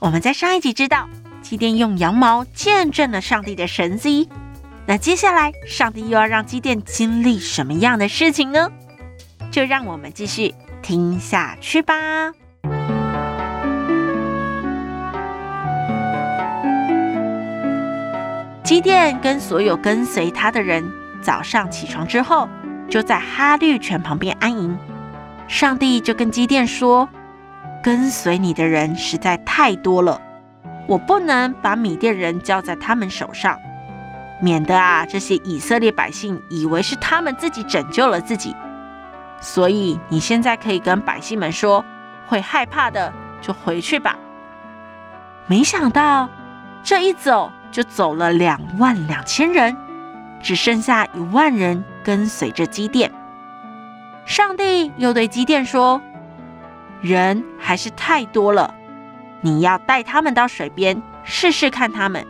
我们在上一集知道，基甸用羊毛见证了上帝的神迹。那接下来，上帝又要让基甸经历什么样的事情呢？就让我们继续听下去吧。基甸跟所有跟随他的人，早上起床之后，就在哈绿泉旁边安营。上帝就跟基甸说。跟随你的人实在太多了，我不能把米甸人交在他们手上，免得啊这些以色列百姓以为是他们自己拯救了自己。所以你现在可以跟百姓们说，会害怕的就回去吧。没想到这一走就走了两万两千人，只剩下一万人跟随着基甸。上帝又对基甸说。人还是太多了，你要带他们到水边试试看他们。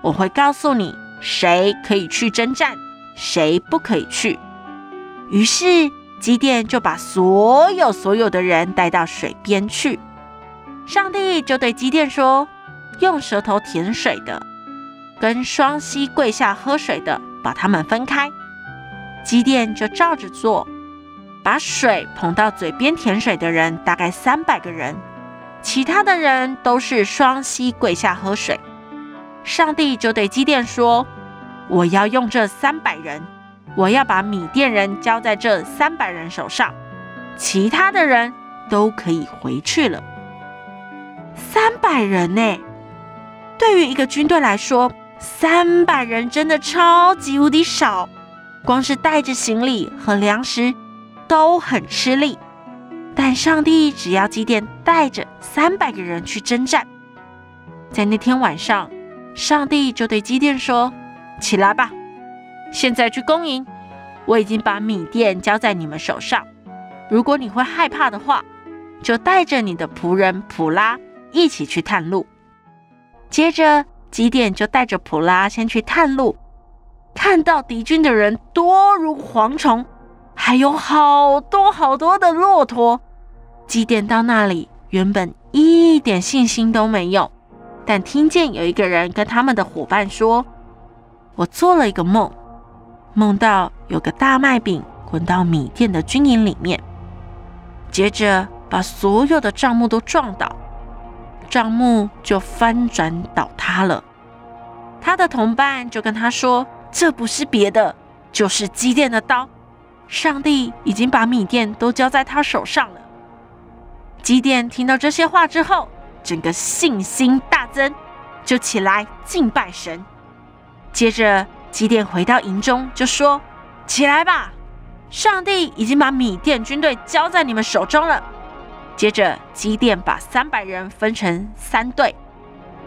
我会告诉你谁可以去征战，谁不可以去。于是基甸就把所有所有的人带到水边去。上帝就对基甸说：“用舌头舔水的，跟双膝跪下喝水的，把他们分开。”基甸就照着做。把水捧到嘴边舔水的人大概三百个人，其他的人都是双膝跪下喝水。上帝就对基甸说：“我要用这三百人，我要把米甸人交在这三百人手上，其他的人都可以回去了。”三百人呢？对于一个军队来说，三百人真的超级无敌少，光是带着行李和粮食。都很吃力，但上帝只要基甸带着三百个人去征战。在那天晚上，上帝就对基甸说：“起来吧，现在去攻营。我已经把米甸交在你们手上。如果你会害怕的话，就带着你的仆人普拉一起去探路。”接着，基甸就带着普拉先去探路，看到敌军的人多如蝗虫。还有好多好多的骆驼。基甸到那里，原本一点信心都没有，但听见有一个人跟他们的伙伴说：“我做了一个梦，梦到有个大麦饼滚到米店的军营里面，接着把所有的帐目都撞倒，帐幕就翻转倒塌了。”他的同伴就跟他说：“这不是别的，就是基电的刀。”上帝已经把米甸都交在他手上了。基甸听到这些话之后，整个信心大增，就起来敬拜神。接着，基甸回到营中，就说：“起来吧，上帝已经把米甸军队交在你们手中了。”接着，基甸把三百人分成三队，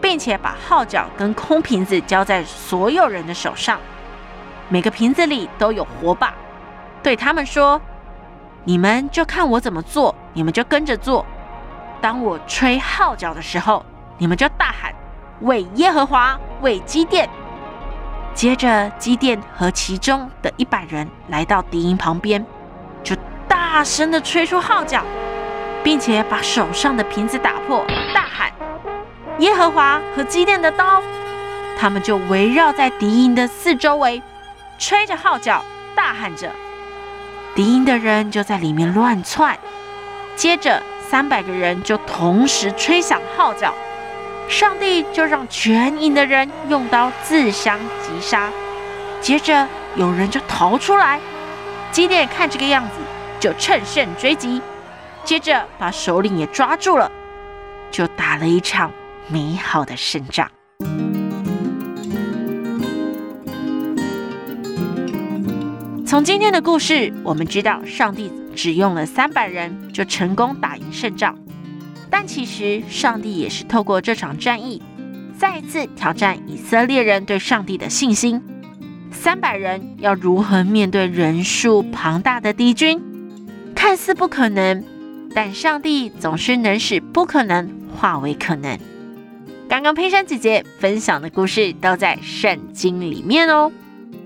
并且把号角跟空瓶子交在所有人的手上，每个瓶子里都有火把。对他们说：“你们就看我怎么做，你们就跟着做。当我吹号角的时候，你们就大喊‘为耶和华，为基甸’。接着，基甸和其中的一百人来到敌营旁边，就大声地吹出号角，并且把手上的瓶子打破，大喊‘耶和华和基甸的刀’。他们就围绕在敌营的四周围，吹着号角，大喊着。”敌营的人就在里面乱窜，接着三百个人就同时吹响号角，上帝就让全营的人用刀自相击杀，接着有人就逃出来，基甸看这个样子，就乘胜追击，接着把首领也抓住了，就打了一场美好的胜仗。从今天的故事，我们知道上帝只用了三百人就成功打赢胜仗。但其实上帝也是透过这场战役，再一次挑战以色列人对上帝的信心。三百人要如何面对人数庞大的敌军？看似不可能，但上帝总是能使不可能化为可能。刚刚佩珊姐姐分享的故事都在圣经里面哦，